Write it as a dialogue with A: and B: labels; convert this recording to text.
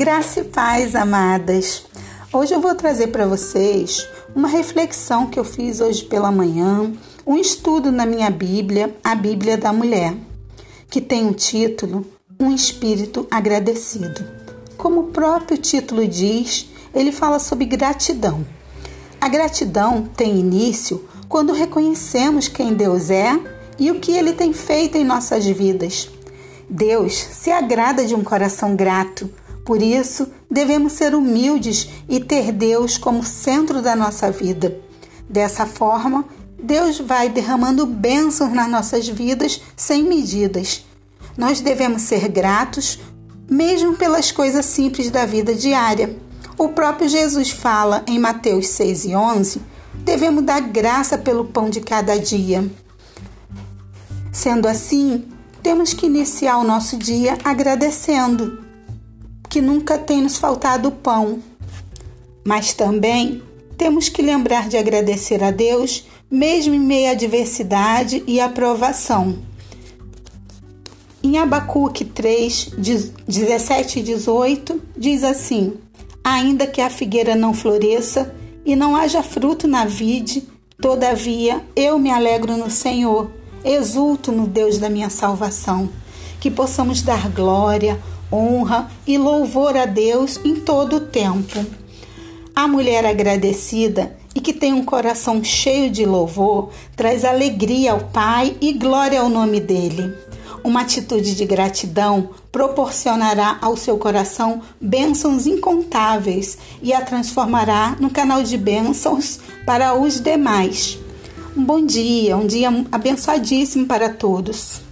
A: Graça e paz, amadas. Hoje eu vou trazer para vocês uma reflexão que eu fiz hoje pela manhã, um estudo na minha Bíblia, a Bíblia da Mulher, que tem o um título Um Espírito Agradecido. Como o próprio título diz, ele fala sobre gratidão. A gratidão tem início quando reconhecemos quem Deus é e o que ele tem feito em nossas vidas. Deus se agrada de um coração grato, por isso devemos ser humildes e ter Deus como centro da nossa vida. Dessa forma, Deus vai derramando bênçãos nas nossas vidas sem medidas. Nós devemos ser gratos, mesmo pelas coisas simples da vida diária. O próprio Jesus fala em Mateus 6 e 11: devemos dar graça pelo pão de cada dia. Sendo assim, temos que iniciar o nosso dia agradecendo que nunca tem nos faltado pão. Mas também temos que lembrar de agradecer a Deus, mesmo em meio à adversidade e aprovação. Em Abacuque 3, 17 e 18, diz assim: Ainda que a figueira não floresça e não haja fruto na vide, todavia eu me alegro no Senhor Exulto no Deus da minha salvação. Que possamos dar glória, honra e louvor a Deus em todo o tempo. A mulher agradecida e que tem um coração cheio de louvor traz alegria ao Pai e glória ao nome dele. Uma atitude de gratidão proporcionará ao seu coração bênçãos incontáveis e a transformará no canal de bênçãos para os demais. Um bom dia, um dia abençoadíssimo para todos.